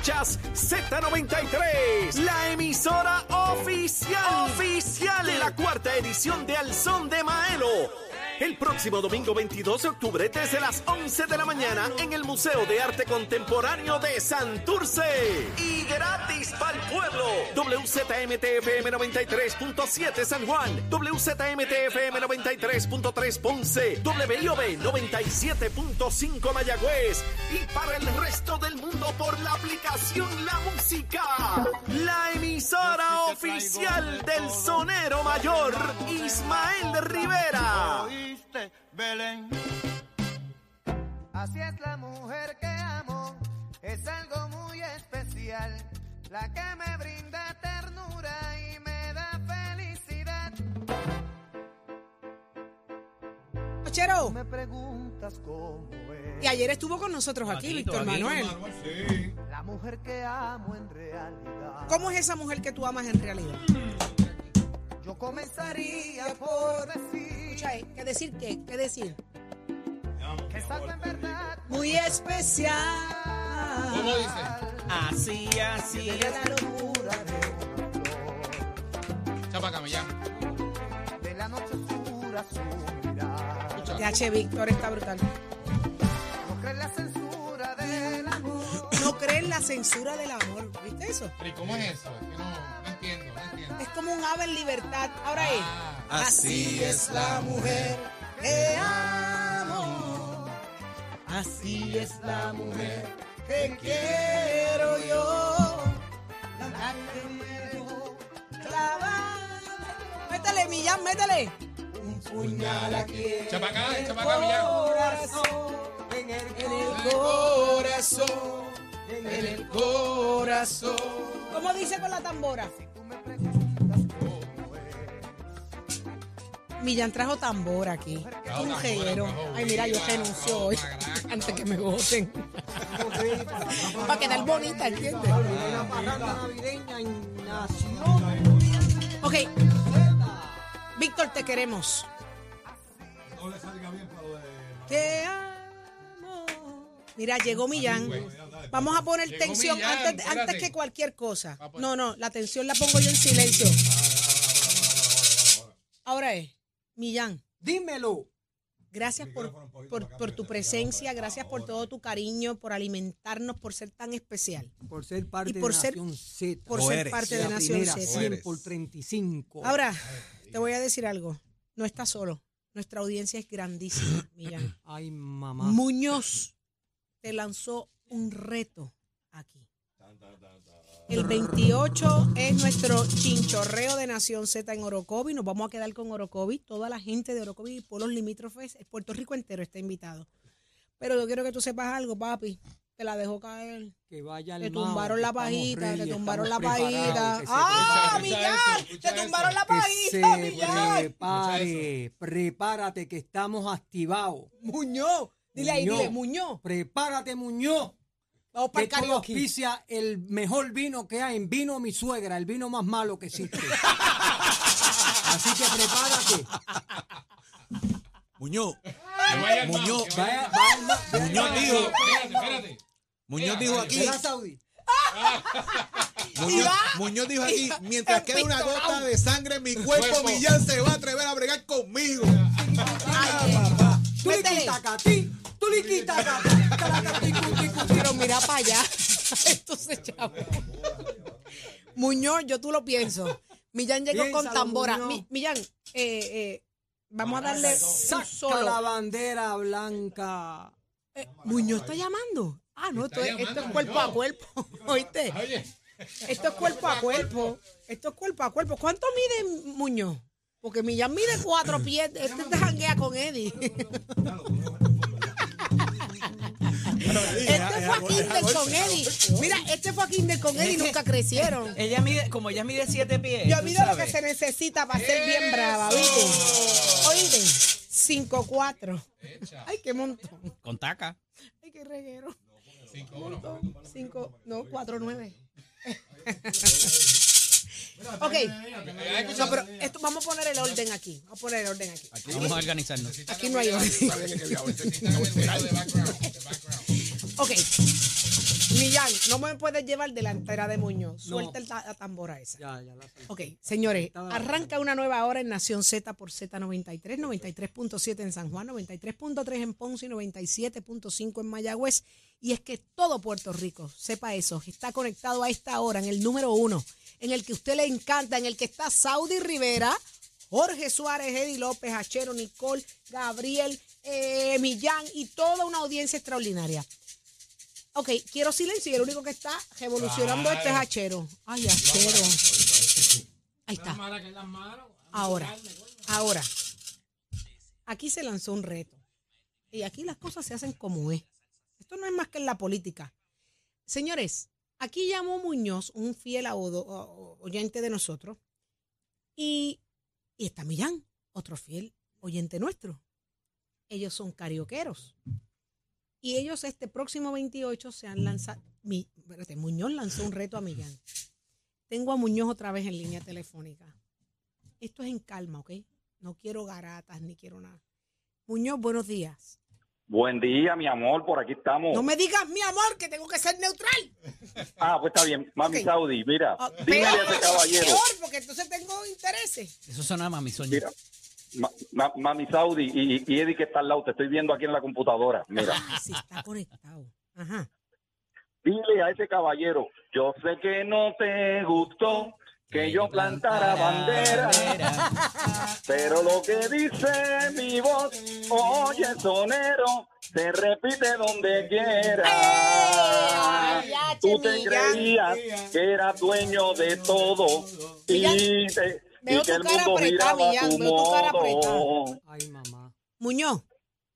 Escuchas Z93, la emisora oficial, oficial de la cuarta edición de Al Son de Maelo. El próximo domingo 22 de octubre desde las 11 de la mañana en el Museo de Arte Contemporáneo de Santurce. Y gratis para el pueblo. WZMTFM 93.7 San Juan, WZMTFM 93.3 Ponce, WIOB 97.5 Mayagüez y para el resto del mundo por la aplicación La Música. La emisora oficial del sonero mayor Ismael Rivera. Belén. Así es la mujer que amo, es algo muy especial, la que me brinda ternura y me da felicidad. Chero. Me preguntas cómo es Y ayer estuvo con nosotros aquí, Víctor Manuel. la mujer que amo en realidad. ¿Cómo es esa mujer que tú amas en realidad? Yo comenzaría por decir Escucha, eh, ¿qué decir qué? ¿Qué decir? que es algo en verdad Muy especial. ¿Cómo dice? Así, así de es. la locura de Chapa de la noche oscura su mirar. TH Víctor está brutal. No crees la censura del amor. No creen la censura del amor. ¿Viste eso? ¿y cómo es eso? Es que no, no entiendo, no entiendo. Es como un ave en libertad. Ahora es. Así es la mujer que amo. Así es la mujer que quiero yo. La que me dejó clavada. Métele, Millán, métele. Un puñal aquí en Chapa acá, el chapa acá, Millán. corazón. En el, en el corazón. En el corazón. ¿Cómo dice con la tambora? Millán trajo tambor aquí. Trajo un tambor, reguero. trajo Ay, mira, yo viva, renuncio trajo hoy. Antes que me voten. Para quedar bonita, ¿entiendes? Ok. Víctor, te queremos. Te amo. Mira, llegó Millán. Vamos a poner Llegó tensión Millán, antes, de- espérate. antes que cualquier cosa. No, no, la tensión la pongo yo en silencio. Ahora es, Millán, Dímelo. gracias por, por, por tu presencia, gracias por todo tu cariño, por alimentarnos, por ser tan especial. Por ser parte Y por de ser- Nación Z. Por ser parte de la Nación Z. 100 por 35. Ahora, te voy a decir algo. No estás solo. Nuestra audiencia es grandísima, Millán. Ay, mamá. Muñoz te lanzó un reto aquí. El 28 es nuestro chinchorreo de Nación Z en Orocovi. Nos vamos a quedar con Orocovi. Toda la gente de Orocovi y pueblos limítrofes, Puerto Rico entero está invitado. Pero yo quiero que tú sepas algo, papi. Te la dejo caer. que vaya al Te mao, tumbaron la pajita, te tumbaron la pajita. ¡Ah, escucha Te tumbaron la pajita, se Millán. prepare, prepárate que estamos activados. Muñoz. Dile ahí, dile, Muñoz. Prepárate, Muñoz. Vamos para Que el karaoke. auspicia el mejor vino que hay, en vino mi suegra, el vino más malo que existe. Así que prepárate. Muñoz, Que vaya al Muñoz, banco, que vaya Vaya, vaya, vaya. Muñoz dijo, Espérate, espérate. Muñoz dijo aquí. Muñoz, dijo aquí, mientras quede una gota de sangre en mi cuerpo, cuerpo. Millán se va a atrever a bregar conmigo. Ay, Tú le Métele. quitas a ti, tú le quitas a ti. Pero mira para allá. Entonces, chavo. Muñoz, yo tú lo pienso. Millán llegó con tambora. Muñoz. Mi- Millán, eh, eh, vamos a darle un Saca solo. la bandera blanca. Eh, Muñoz está llamando. Ah, no, esto, es- esto llamando es cuerpo a cuerpo. ¿Oíste? Oye, Esto es cuerpo a cuerpo. Esto es cuerpo a cuerpo. ¿Cuánto mide Muñoz? Porque Millán mide cuatro pies. Este te janguea con Eddie. Este fue a Kinder con Eddie. Mira, este fue a Kinder con Eddie y nunca crecieron. Ella mide, como ella mide siete pies. Yo mido lo que se necesita para ser bien brava, ¿viste? Oíste, 5'4". Ay, qué montón. Con taca. Ay, qué reguero. cinco, uno. 5, no, 4'9". Ok, no, pero esto, vamos a poner el orden aquí. Vamos a poner el orden aquí. Vamos a organizarnos. Aquí no hay orden. Ok. Millán, no me puedes llevar delantera de Muñoz. Suelta el ta- la tambora esa. Ya, la. Ok, señores, arranca una nueva hora en Nación Z por Z93, 93.7 en San Juan, 93.3 en Ponce y 97.5 en Mayagüez. Y es que todo Puerto Rico, sepa eso, está conectado a esta hora en el número uno, en el que usted le encanta, en el que está Saudi Rivera, Jorge Suárez, Eddie López, Achero, Nicole, Gabriel, eh, Millán y toda una audiencia extraordinaria. Ok, quiero silencio y el único que está revolucionando esto es Achero. Ay, Achero. Ahí está. Ahora, ahora, aquí se lanzó un reto. Y aquí las cosas se hacen como es. Esto no es más que en la política. Señores, aquí llamó Muñoz, un fiel oyente de nosotros, y, y está Millán, otro fiel oyente nuestro. Ellos son carioqueros. Y ellos este próximo 28 se han lanzado, mi, espérate, Muñoz lanzó un reto a Millán. Tengo a Muñoz otra vez en línea telefónica. Esto es en calma, ¿ok? No quiero garatas ni quiero nada. Muñoz, buenos días. Buen día, mi amor, por aquí estamos. No me digas, mi amor, que tengo que ser neutral. Ah, pues está bien. Mami. Saudi, mira, Ah, dímele a ese caballero. peor, porque entonces tengo intereses. Eso suena a mami sueño. Mira, ma- ma- Mami Saudi y, y Eddie que está al lado, te estoy viendo aquí en la computadora. Mira, Ay, sí, está conectado. Ajá. dile a ese caballero, yo sé que no te gustó que yo plantara bandera, pero lo que dice mi voz, oye sonero, se repite donde quiera. Ay, ya, Tú te creías que era dueño de todo y, te- veo y que tu el cara mundo apretada, giraba a Millán, tu veo tu cara modo. Ay, mamá. Muñoz,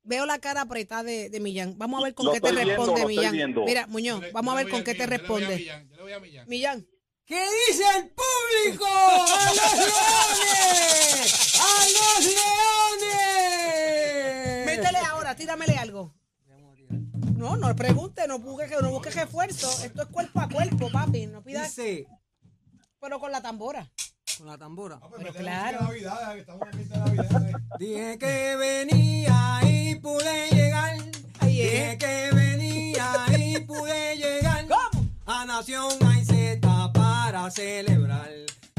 veo la cara apretada de, de Millán. Vamos a ver con Lo qué te viendo, responde Millán. Mira, Muñoz, vamos a ver con qué te Millán, yo le voy a responde. Millán, ¿Qué dice el público? ¡A los leones! ¡A los leones! Métele ahora, tíramele algo. No, no pregunte, no busque, no busque refuerzo. Esto es cuerpo a cuerpo, papi. No pidas, Dice, pero con la tambora. con la tambora. Pero claro. Navidad, que estamos en de Navidad. Dije que venía y pude llegar. Ahí es. Dije que venía y pude llegar. ¿Cómo? A Nación Z para celebrar.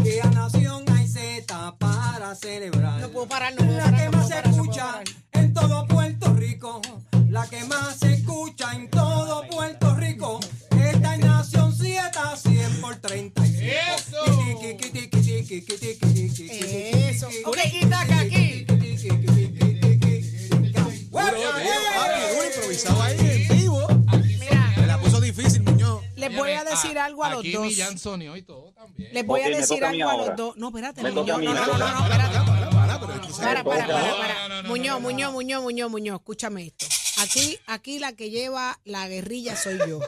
Que a Nación hay Z para celebrar. No puedo parar, no puedo La que no más se parar, escucha en todo Puerto Rico. La que más se escucha en todo Puerto Rico. Esta es Nación 7 100 por 35. ¡Eso! Eso. Ok, quita aquí. Papi, improvisado ahí les voy a decir algo a los Aquí dos. Millán Sonió y todo también. Les voy a decir algo a los dos. No, espérate, Me Muñoz. No, no, no, no, espérate. Para, para, Para, para, Muñoz. Muñoz, Muñoz, Muñoz, Muñoz, escúchame esto. Aquí, aquí la que lleva la guerrilla soy yo.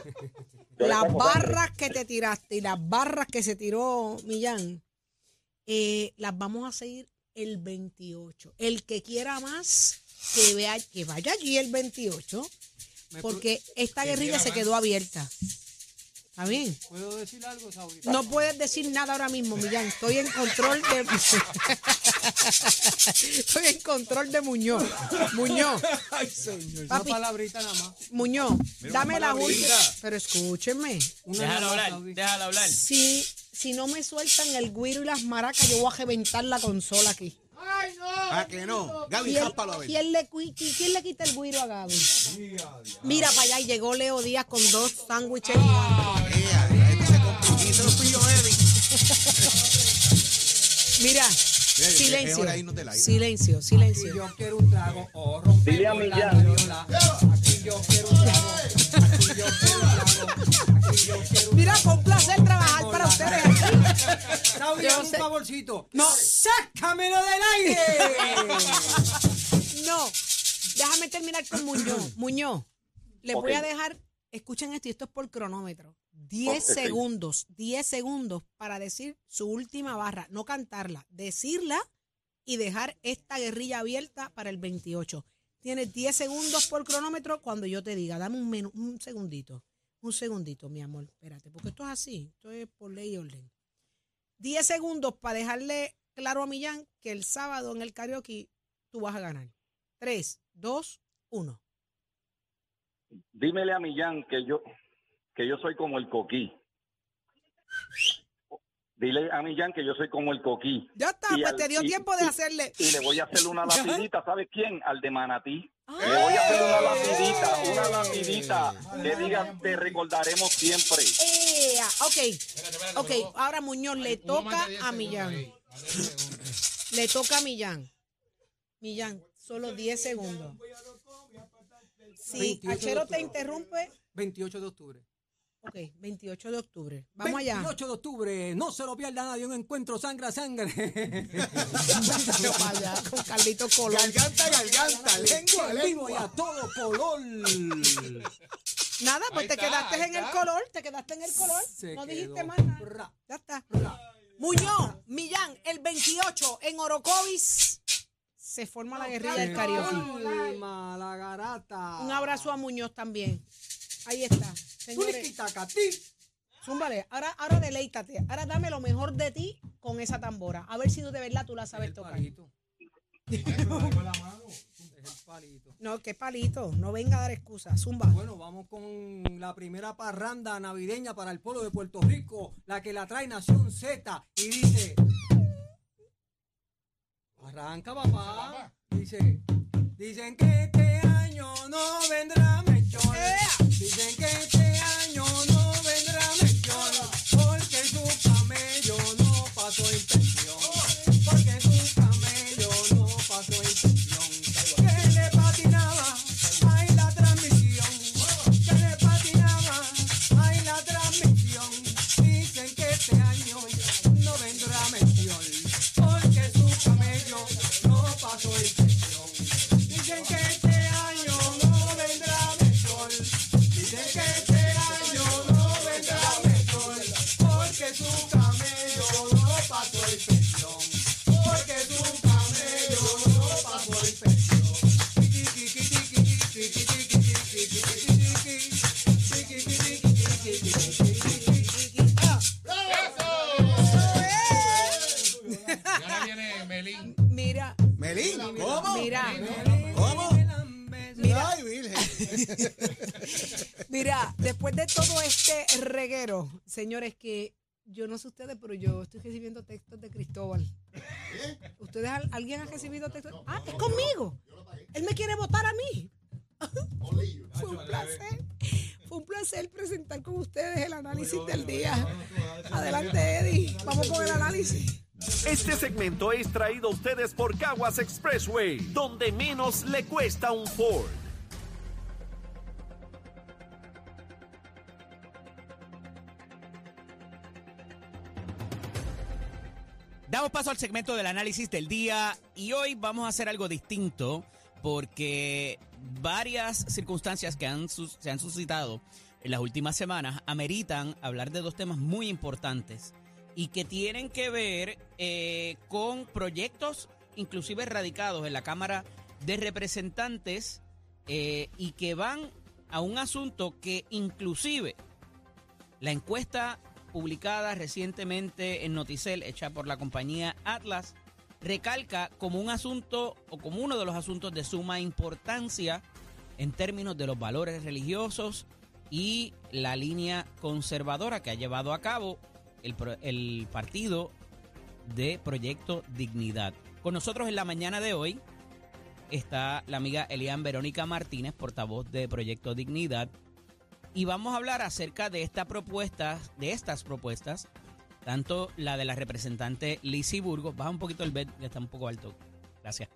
Las barras que te tiraste y las barras que se tiró Millán, eh, las vamos a seguir el 28. El que quiera más, que vea, que vaya allí el 28, porque esta guerrilla se quedó abierta. ¿Está bien? ¿Puedo decir algo, Saudi? No puedes decir nada ahora mismo, Millán. Estoy en control de. Estoy en control de Muñoz. Muñoz, Ay, señor. Una papi, palabrita nada más. Muñoz, dame la palabrita. última. Pero escúchenme. Una Déjalo nada más, hablar, Saudi. déjalo hablar. Si, si no me sueltan el guiro y las maracas, yo voy a reventar la consola aquí. ¿A que no? Gaby, ¿Quién, jápalo a ver. quién le, cui- qui- quién le quita el guiro a Gaby? Mira para allá y llegó Leo Díaz con dos sándwiches gigantes. Se complicó. Se lo pillo Eddie. Mira, silencio. aire. Silencio, Aquí silencio. yo quiero un trago o romper Dile a Millán. viola. Aquí yo quiero un trago. Aquí yo quiero un trago. Aquí yo quiero un Mira, fue un placer trabajar para ustedes aquí. Yo un sé- favorcito. No. ¡Sácamelo del aire! No, déjame terminar con Muñoz. Muñoz, les voy a dejar, escuchen esto, y esto es por cronómetro. 10 Ok. segundos, 10 segundos para decir su última barra, no cantarla, decirla y dejar esta guerrilla abierta para el 28. Tienes 10 segundos por cronómetro cuando yo te diga, dame un, menu- un segundito, un segundito, mi amor, espérate, porque esto es así, esto es por ley y orden. 10 segundos para dejarle claro a Millán que el sábado en el karaoke tú vas a ganar. 3, 2, 1. Dímele a Millán que yo que yo soy como el coquí. Dile a Millán que yo soy como el coquí. Ya está, Y pues al- te dio y- tiempo de y- hacerle. Y le voy a hacer una lapidita, ¿sabes quién? Al de Manatí. Le voy a hacer una lapidita, una lapidita que diga te recordaremos siempre. ¡Ea! Ok, Ahora Muñoz le toca más de 10 a Millán. ahí, más de 10 segundos. Le toca a Millán. Millán, solo 10 segundos. Si 28 de Achero te interrumpe, 28 de octubre. Ok, 28 de octubre. Vamos allá. 28 de octubre, no se lo pierda nadie, un encuentro sangre a sangre. Vaya, con Carlito Colón. Garganta, garganta, lengua, En vivo y lengua. a todo color. Nada, pues Ahí te está, quedaste en el color, te quedaste en el color. Se no quedó. dijiste más nada. Ra, Ya está. ra. Muñoz, Millán, el 28 en Orocovis. Se forma la guerrilla del karaoke. Colma, la garata. Un abrazo a Muñoz también. Ahí está. Señores, zúmbale. Ahora, ahora deleítate. Ahora dame lo mejor de ti con esa tambora. A ver si tú de verdad tú la sabes El tocar. palito. Es el palito. No, qué palito. No venga a dar excusas. Zumba. Bueno, vamos con la primera parranda navideña para el pueblo de Puerto Rico, la que la trae Nación Z y dice, arranca papá, dice, dicen que este año no vendrá mechón, dicen que este mira. Después de todo este reguero, señores, que yo no sé ustedes, pero yo estoy recibiendo textos de Cristóbal. ¿Ustedes, al- alguien ha recibido textos? Ah, es conmigo. Él me quiere votar a mí. Fue un placer. Fue un placer presentar con ustedes el análisis del día. Adelante, Eddie. Vamos con el análisis. Este segmento es traído a ustedes por Caguas Expressway, donde menos le cuesta un Ford. Damos paso al segmento del análisis del día y hoy vamos a hacer algo distinto porque varias circunstancias que se han suscitado en las últimas semanas ameritan hablar de dos temas muy importantes y que tienen que ver eh, con proyectos inclusive radicados en la Cámara de Representantes eh, y que van a un asunto que inclusive la encuesta publicada recientemente en Noticel, hecha por la compañía Atlas, recalca como un asunto o como uno de los asuntos de suma importancia en términos de los valores religiosos y la línea conservadora que ha llevado a cabo el, el partido de Proyecto Dignidad. Con nosotros en la mañana de hoy está la amiga Elian Verónica Martínez, portavoz de Proyecto Dignidad, y vamos a hablar acerca de esta propuesta, de estas propuestas, tanto la de la representante Lizzie Burgos, baja un poquito el bed, que está un poco alto, gracias.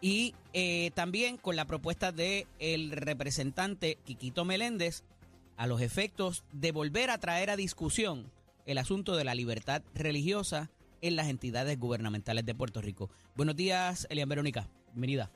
Y eh, también con la propuesta de el representante Quiquito Meléndez a los efectos de volver a traer a discusión el asunto de la libertad religiosa en las entidades gubernamentales de Puerto Rico. Buenos días, Elian Verónica. Bienvenida.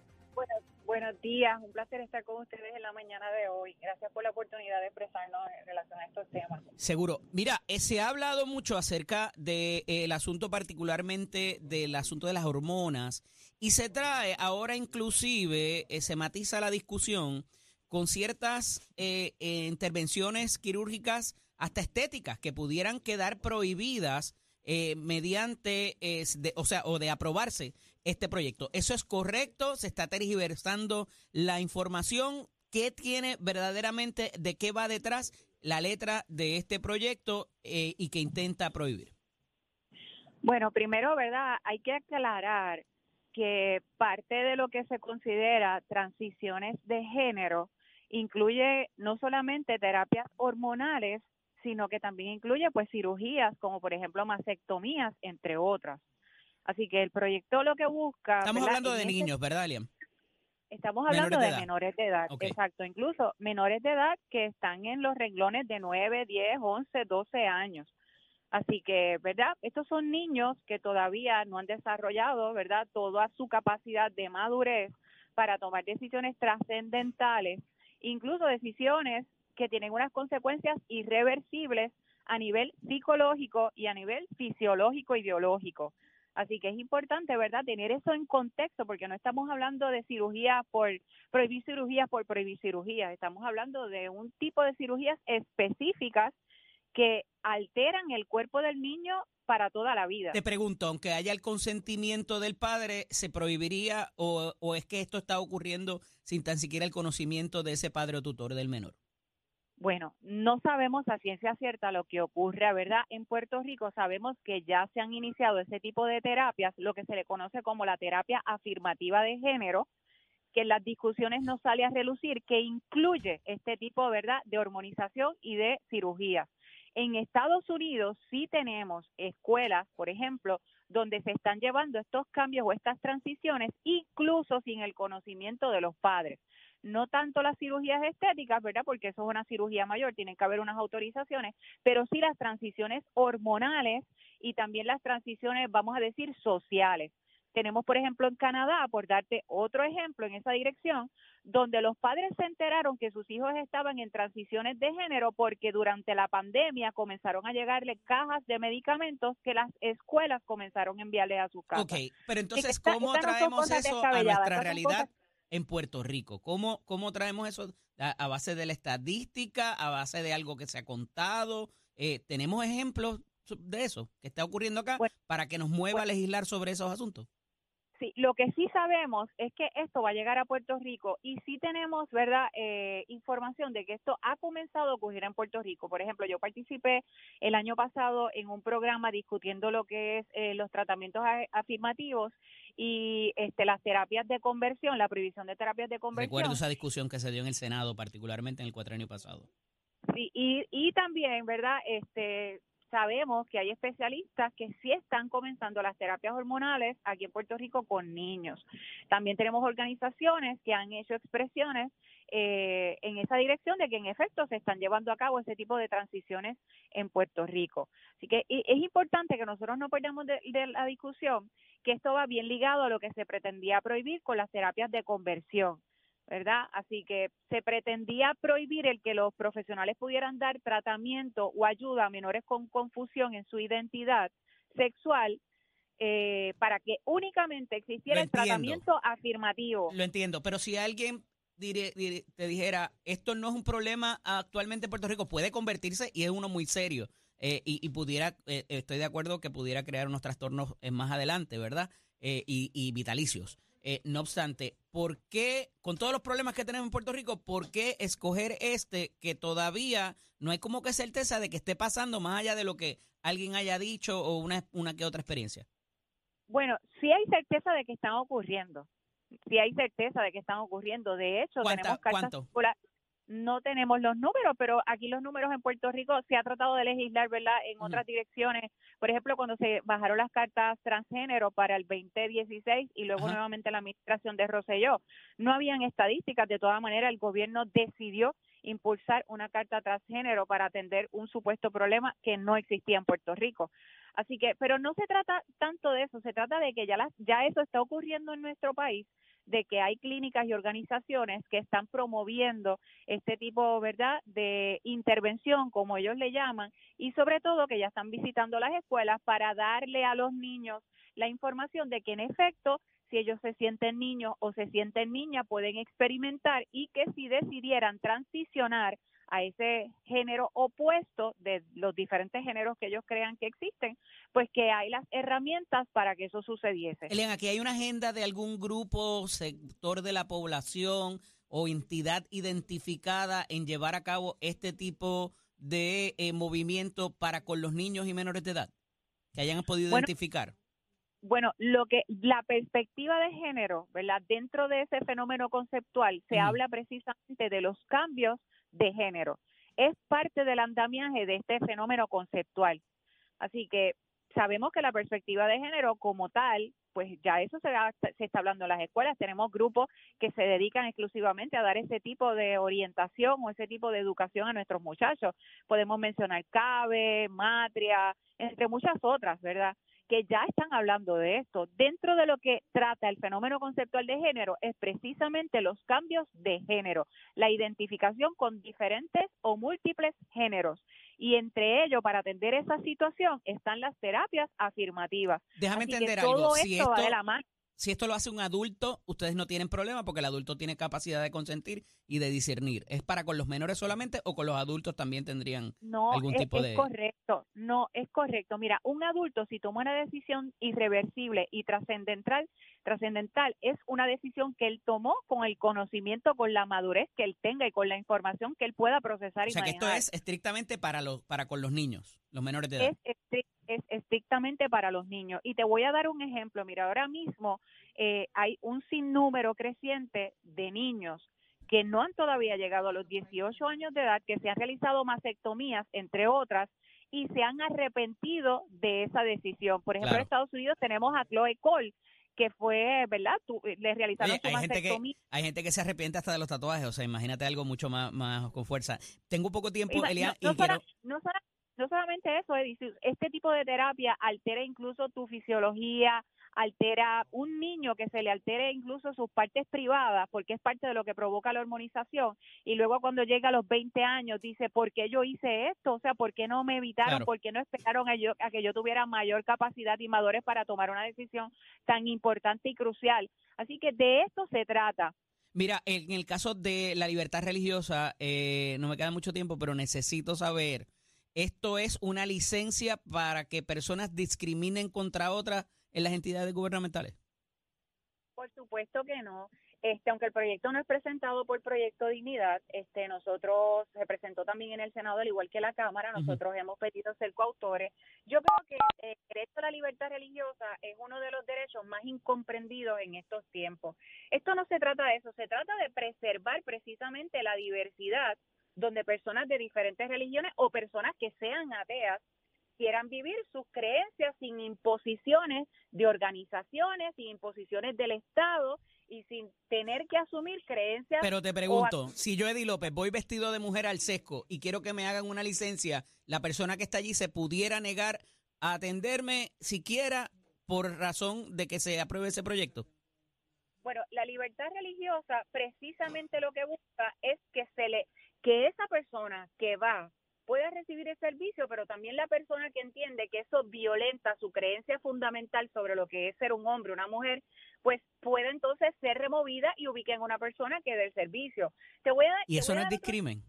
Buenos, días, un placer estar con ustedes en la mañana de hoy. Gracias por la oportunidad de expresarnos en relación a estos temas. Seguro. Mira, eh, se ha hablado mucho acerca del asunto particularmente del asunto de las hormonas y se trae ahora inclusive, eh, se matiza la discusión con ciertas eh, eh, intervenciones quirúrgicas hasta estéticas que pudieran quedar prohibidas eh, mediante, eh, de- o sea, o de aprobarse este proyecto. ¿Eso es correcto? ¿Se está tergiversando la información? ¿Qué tiene verdaderamente, de qué va detrás la letra de este proyecto eh, y que intenta prohibir? Bueno, primero, ¿verdad? Hay que aclarar que parte de lo que se considera transiciones de género incluye no solamente terapias hormonales, sino que también incluye pues cirugías como por ejemplo mastectomías, entre otras. Así que el proyecto lo que busca... Estamos ¿verdad? hablando de ese- niños, ¿verdad, Liam? Estamos Menores hablando de menores de edad, exacto. Incluso menores de edad que están en los renglones de 9, 10, 11, 12 años. Así que, ¿verdad? Estos son niños que todavía no han desarrollado, ¿verdad? Toda su capacidad de madurez para tomar decisiones trascendentales, incluso decisiones que tienen unas consecuencias irreversibles a nivel psicológico y a nivel fisiológico y biológico. Así que es importante, ¿verdad?, tener eso en contexto, porque no estamos hablando de cirugía por prohibir cirugías por prohibir cirugías, estamos hablando de un tipo de cirugías específicas que alteran el cuerpo del niño para toda la vida. Te pregunto, aunque haya el consentimiento del padre, ¿se prohibiría o, o es que esto está ocurriendo sin tan siquiera el conocimiento de ese padre o tutor del menor? Bueno, no sabemos a ciencia cierta lo que ocurre, ¿verdad? En Puerto Rico sabemos que ya se han iniciado ese tipo de terapias, lo que se le conoce como la terapia afirmativa de género, que en las discusiones no sale a relucir, que incluye este tipo, ¿verdad?, de hormonización y de cirugía. En Estados Unidos sí tenemos escuelas, por ejemplo, donde se están llevando estos cambios o estas transiciones, incluso sin el conocimiento de los padres no tanto las cirugías estéticas, ¿verdad? Porque eso es una cirugía mayor, tienen que haber unas autorizaciones, pero sí las transiciones hormonales y también las transiciones, vamos a decir, sociales. Tenemos, por ejemplo, en Canadá, por darte otro ejemplo en esa dirección, donde los padres se enteraron que sus hijos estaban en transiciones de género porque durante la pandemia comenzaron a llegarle cajas de medicamentos que las escuelas comenzaron a enviarle a sus casas. Ok, pero entonces, ¿cómo traemos eso a nuestra realidad en Puerto Rico? ¿Cómo, cómo traemos eso a, a base de la estadística, a base de algo que se ha contado? Eh, ¿Tenemos ejemplos de eso que está ocurriendo acá Bueno, para que nos mueva a legislar sobre esos asuntos? Sí, lo que sí sabemos es que esto va a llegar a Puerto Rico y sí tenemos, ¿verdad?, eh, información de que esto ha comenzado a ocurrir en Puerto Rico. Por ejemplo, yo participé el año pasado en un programa discutiendo lo que es eh, los tratamientos afirmativos y este, las terapias de conversión, la prohibición de terapias de conversión. Recuerdo esa discusión que se dio en el Senado, particularmente en el cuatrenio pasado. Sí, y, y también, ¿verdad? Este, sabemos que hay especialistas que sí están comenzando las terapias hormonales aquí en Puerto Rico con niños. También tenemos organizaciones que han hecho expresiones eh, en esa dirección de que en efecto se están llevando a cabo ese tipo de transiciones en Puerto Rico. Así que es importante que nosotros no perdamos de, de la discusión que esto va bien ligado a lo que se pretendía prohibir con las terapias de conversión. ¿verdad? Así que se pretendía prohibir el que los profesionales pudieran dar tratamiento o ayuda a menores con confusión en su identidad sexual eh, para que únicamente existiera el tratamiento afirmativo. Lo entiendo, pero si alguien te dijera, esto no es un problema actualmente en Puerto Rico, puede convertirse y es uno muy serio. eh, y, pudiera, eh, estoy de acuerdo que pudiera crear unos trastornos eh, más adelante, ¿verdad? Eh, y, y vitalicios. No obstante, ¿por qué, con todos los problemas que tenemos en Puerto Rico, por qué escoger este que todavía no hay como que certeza de que esté pasando más allá de lo que alguien haya dicho o una, una que otra experiencia? Bueno, sí hay certeza de que están ocurriendo. Sí hay certeza de que están ocurriendo. De hecho, ¿Cuánta- tenemos cartas No tenemos los números, pero aquí los números en Puerto Rico se ha tratado de legislar, ¿verdad? En otras direcciones. Por ejemplo, cuando se bajaron las cartas transgénero para el 2016 y luego nuevamente la administración de Rosselló, no habían estadísticas. De todas maneras, el gobierno decidió impulsar una carta transgénero para atender un supuesto problema que no existía en Puerto Rico. Así que, pero no se trata tanto de eso, se trata de que ya las, ya eso está ocurriendo en nuestro país, de que hay clínicas y organizaciones que están promoviendo este tipo, ¿verdad?, de intervención, como ellos le llaman, y sobre todo que ya están visitando las escuelas para darle a los niños la información de que en efecto si ellos se sienten niños o se sienten niñas, pueden experimentar y que si decidieran transicionar a ese género opuesto de los diferentes géneros que ellos crean que existen, pues que hay las herramientas para que eso sucediese. Elian, aquí hay una agenda de algún grupo, sector de la población o entidad identificada en llevar a cabo este tipo de eh, movimiento para con los niños y menores de edad que hayan podido Bueno, identificar? Bueno, lo que la perspectiva de género, ¿verdad? Dentro de ese fenómeno conceptual se habla precisamente de los cambios de género. Es parte del andamiaje de este fenómeno conceptual. Así que sabemos que la perspectiva de género como tal, pues ya eso se, ha- se está hablando en las escuelas. Tenemos grupos que se dedican exclusivamente a dar ese tipo de orientación o ese tipo de educación a nuestros muchachos. Podemos mencionar CABE, Matria, entre muchas otras, ¿verdad? Que ya están hablando de esto. Dentro de lo que trata el fenómeno conceptual de género es precisamente los cambios de género, la identificación con diferentes o múltiples géneros. Y entre ellos, para atender esa situación, están las terapias afirmativas. Déjame Así que entender todo algo. esto, Si va esto, de la mano. Si esto lo hace un adulto, ustedes no tienen problema porque el adulto tiene capacidad de consentir y de discernir. ¿Es para con los menores solamente o con los adultos también tendrían No, algún es, tipo es de... correcto, no, es correcto. Mira, un adulto si toma una decisión irreversible y trascendental, trascendental es una decisión que él tomó con el conocimiento, con la madurez que él tenga y con la información que él pueda procesar O y sea que esto es estrictamente para los para con los niños, los menores de edad. es, es estrictamente para los niños. Y te voy a dar un ejemplo. Mira, ahora mismo eh, hay un sinnúmero creciente de niños que no han todavía llegado a los 18 años de edad, que se han realizado mastectomías, entre otras, y se han arrepentido de esa decisión. Por ejemplo, Claro. en Estados Unidos tenemos a Chloe Cole, que fue, ¿verdad? Tu- le realizaron Oye, su hay gente que hay gente que se arrepiente hasta de los tatuajes, o sea, imagínate algo mucho más, más con fuerza. Tengo poco tiempo, Elian, no, no y quiero sola- no sola- no solamente eso, este tipo de terapia altera incluso tu fisiología, altera un niño que se le altere incluso sus partes privadas, porque es parte de lo que provoca la hormonización, y luego cuando llega a los 20 años dice, ¿por qué yo hice esto? O sea, ¿por qué no me evitaron? Claro. ¿Por qué no esperaron a, yo- a que yo tuviera mayor capacidad y madurez para tomar una decisión tan importante y crucial? Así que de esto se trata. Mira, en el caso de la libertad religiosa, eh, no me queda mucho tiempo, pero necesito saber, ¿esto es una licencia para que personas discriminen contra otras en las entidades gubernamentales? Por supuesto que no. Este, aunque el proyecto no es presentado por Proyecto Dignidad, este, nosotros se presentó también en el Senado, al igual que la Cámara, nosotros hemos pedido ser coautores. Yo creo que el derecho a la libertad religiosa es uno de los derechos más incomprendidos en estos tiempos. Esto no se trata de eso, se trata de preservar precisamente la diversidad donde personas de diferentes religiones o personas que sean ateas quieran vivir sus creencias sin imposiciones de organizaciones, sin imposiciones del Estado y sin tener que asumir creencias. Pero te pregunto, si yo, Eddie López, voy vestido de mujer al sesco y quiero que me hagan una licencia, ¿la persona que está allí se pudiera negar a atenderme siquiera por razón de que se apruebe ese proyecto? Bueno, la libertad religiosa precisamente lo que busca es que se le que esa persona que va pueda recibir el servicio, pero también la persona que entiende que eso violenta su creencia fundamental sobre lo que es ser un hombre, una mujer, pues puede entonces ser removida y ubique en una persona que dé el servicio. Te voy a Y eso no es discrimen.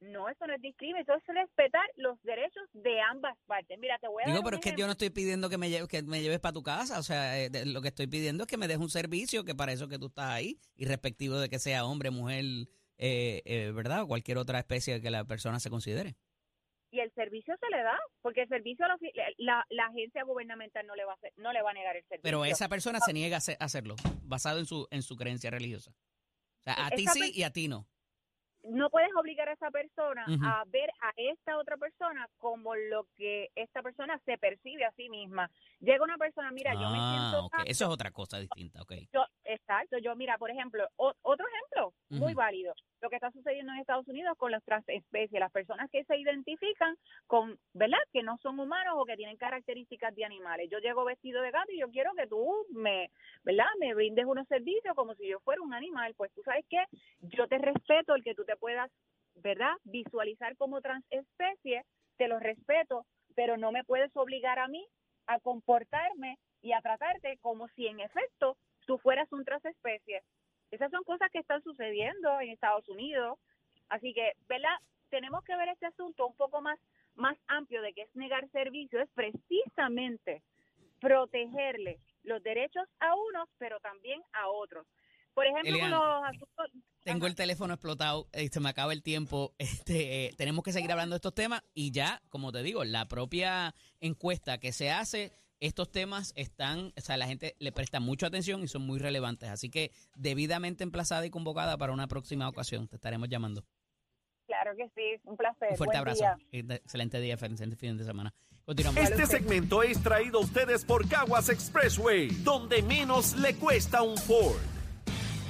No, eso no es discrimen, eso es respetar los derechos de ambas partes. Mira, te voy a Digo, dar pero es que yo no estoy pidiendo que me lleves, que me lleves para tu casa. O sea, eh, de- lo que estoy pidiendo es que me des un servicio, que para eso que tú estás ahí, y respectivo de que sea hombre, mujer, eh, eh, ¿verdad? O cualquier otra especie que la persona se considere. y el servicio se le da, porque el servicio a la, la, la agencia gubernamental no le va a hacer, no le va a negar el servicio. Pero esa persona se niega a hace- a hacerlo, basado en su, en su creencia religiosa. O sea, a ti sí y a ti no. no puedes obligar a esa persona a ver a esta otra persona como lo que esta persona se percibe a sí misma. Llega una persona, mira, yo me ah, siento ok. Eso es otra cosa distinta, ok. Yo, exacto, yo mira, por ejemplo, o- otro ejemplo muy válido, lo que está sucediendo en Estados Unidos con las transespecies, las personas que se identifican con, ¿verdad? Que no son humanos o que tienen características de animales. Yo llego vestido de gato y yo quiero que tú me, ¿verdad? Me brindes unos servicios como si yo fuera un animal. Pues tú sabes que yo te respeto el que tú te puedas, ¿verdad? Visualizar como transespecie, te lo respeto, pero no me puedes obligar a mí a comportarme y a tratarte como si en efecto tú fueras un transespecie. Esas son cosas que están sucediendo en Estados Unidos. Así que, ¿verdad? Tenemos que ver este asunto un poco más, más amplio de que es negar servicio, es precisamente protegerle los derechos a unos, pero también a otros. Por ejemplo, Elian, con los asuntos... Tengo el teléfono explotado, eh, se me acaba el tiempo. Este, eh, tenemos que seguir hablando de estos temas y ya, como te digo, la propia encuesta que se hace, estos temas están, o sea, la gente le presta mucha atención y son muy relevantes. Así que debidamente emplazada y convocada para una próxima ocasión. Te estaremos llamando. Claro que sí, un placer. Un fuerte Buen abrazo. día. Eh, Excelente día, excelente fin de semana. Continuamos. Este segmento es traído a ustedes por Caguas Expressway, donde menos le cuesta un Ford.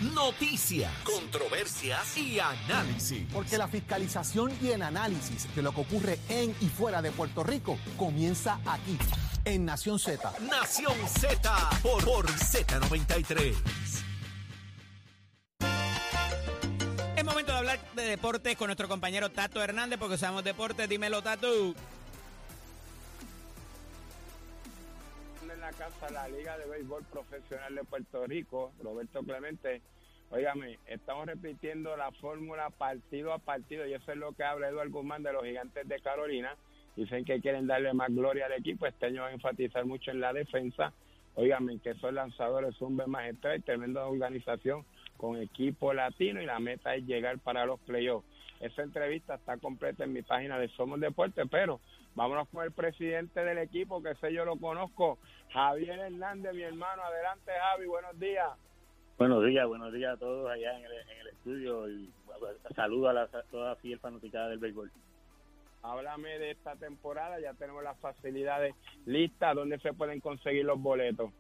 Noticias, controversias y análisis. Porque la fiscalización y el análisis de lo que ocurre en y fuera de Puerto Rico comienza aquí, en Nación Z. Nación Z por, por Z93. Es momento de hablar de deportes con nuestro compañero Tato Hernández, porque usamos deportes. Dímelo, Tato. La casa la Liga de Béisbol Profesional de Puerto Rico, Roberto Clemente. Óigame, estamos repitiendo la fórmula partido a partido y eso es lo que habla Eduardo Guzmán de los Gigantes de Carolina. Dicen que quieren darle más gloria al equipo. Este año va a enfatizar mucho en la defensa. Óigame, que esos lanzadores son un magistral, tremenda organización con equipo latino y la meta es llegar para los playoffs. Esa entrevista está completa en mi página de Somos Deporte, pero vámonos con el presidente del equipo, que sé yo lo conozco, Javier Hernández, mi hermano. Adelante, Javi, buenos días. Buenos días, buenos días a todos allá en el, en el estudio y saludo a la, a toda fiel fanaticada del béisbol. Háblame de esta temporada, ya tenemos las facilidades listas, ¿dónde se pueden conseguir los boletos?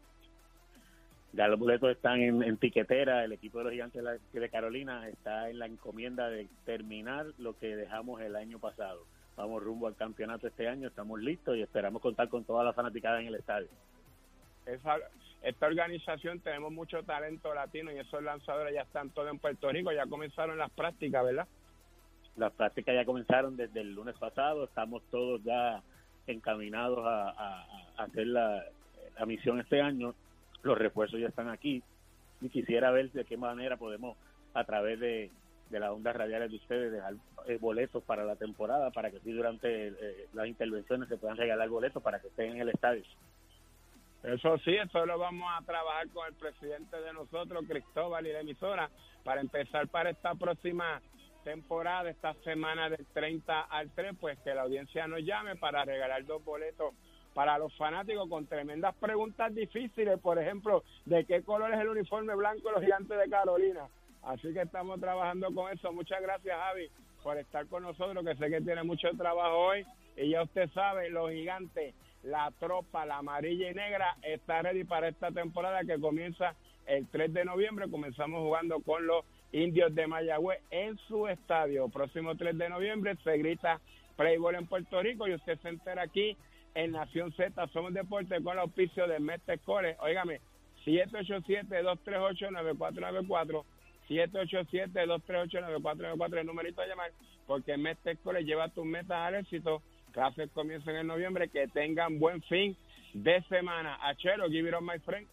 Ya los boletos están en, en tiquetera, el equipo de los gigantes de, Carolina está en la encomienda de terminar lo que dejamos el año pasado. Vamos rumbo al campeonato este año, estamos listos y esperamos contar con toda la fanaticada en el estadio. Esa, esta organización tenemos mucho talento latino y esos lanzadores ya están todos en Puerto Rico, ya comenzaron las prácticas, ¿verdad? Las prácticas ya comenzaron desde el lunes pasado, estamos todos ya encaminados a, a- a hacer la, la misión este año, los refuerzos ya están aquí y quisiera ver de qué manera podemos a través de, de las ondas radiales de ustedes dejar eh, boletos para la temporada para que así durante eh, las intervenciones se puedan regalar boletos para que estén en el estadio. Eso sí, eso lo vamos a trabajar con el presidente de nosotros, Cristóbal, y la emisora, para empezar para esta próxima temporada, esta semana del 30 al 3, pues que la audiencia nos llame para regalar dos boletos para los fanáticos con tremendas preguntas difíciles, por ejemplo, ¿de qué color es el uniforme blanco de los gigantes de Carolina? Así que estamos trabajando con eso. Muchas gracias, Javi, por estar con nosotros, que sé que tiene mucho trabajo hoy. Y ya usted sabe, los gigantes, la tropa, la amarilla y negra, está ready para esta temporada que comienza el 3 de noviembre. Comenzamos jugando con los indios de Mayagüez en su estadio. Próximo 3 de noviembre se grita Playboy en Puerto Rico y usted se entera aquí en Nación Z. Somos Deportes con el auspicio de Mestre Core. Óigame, 787-238-9494. 787-238-9494 el numerito a llamar porque Mestre Core lleva tus metas al éxito. Clases comienzan en noviembre. Que tengan buen fin de semana. Achero, give it on my friend.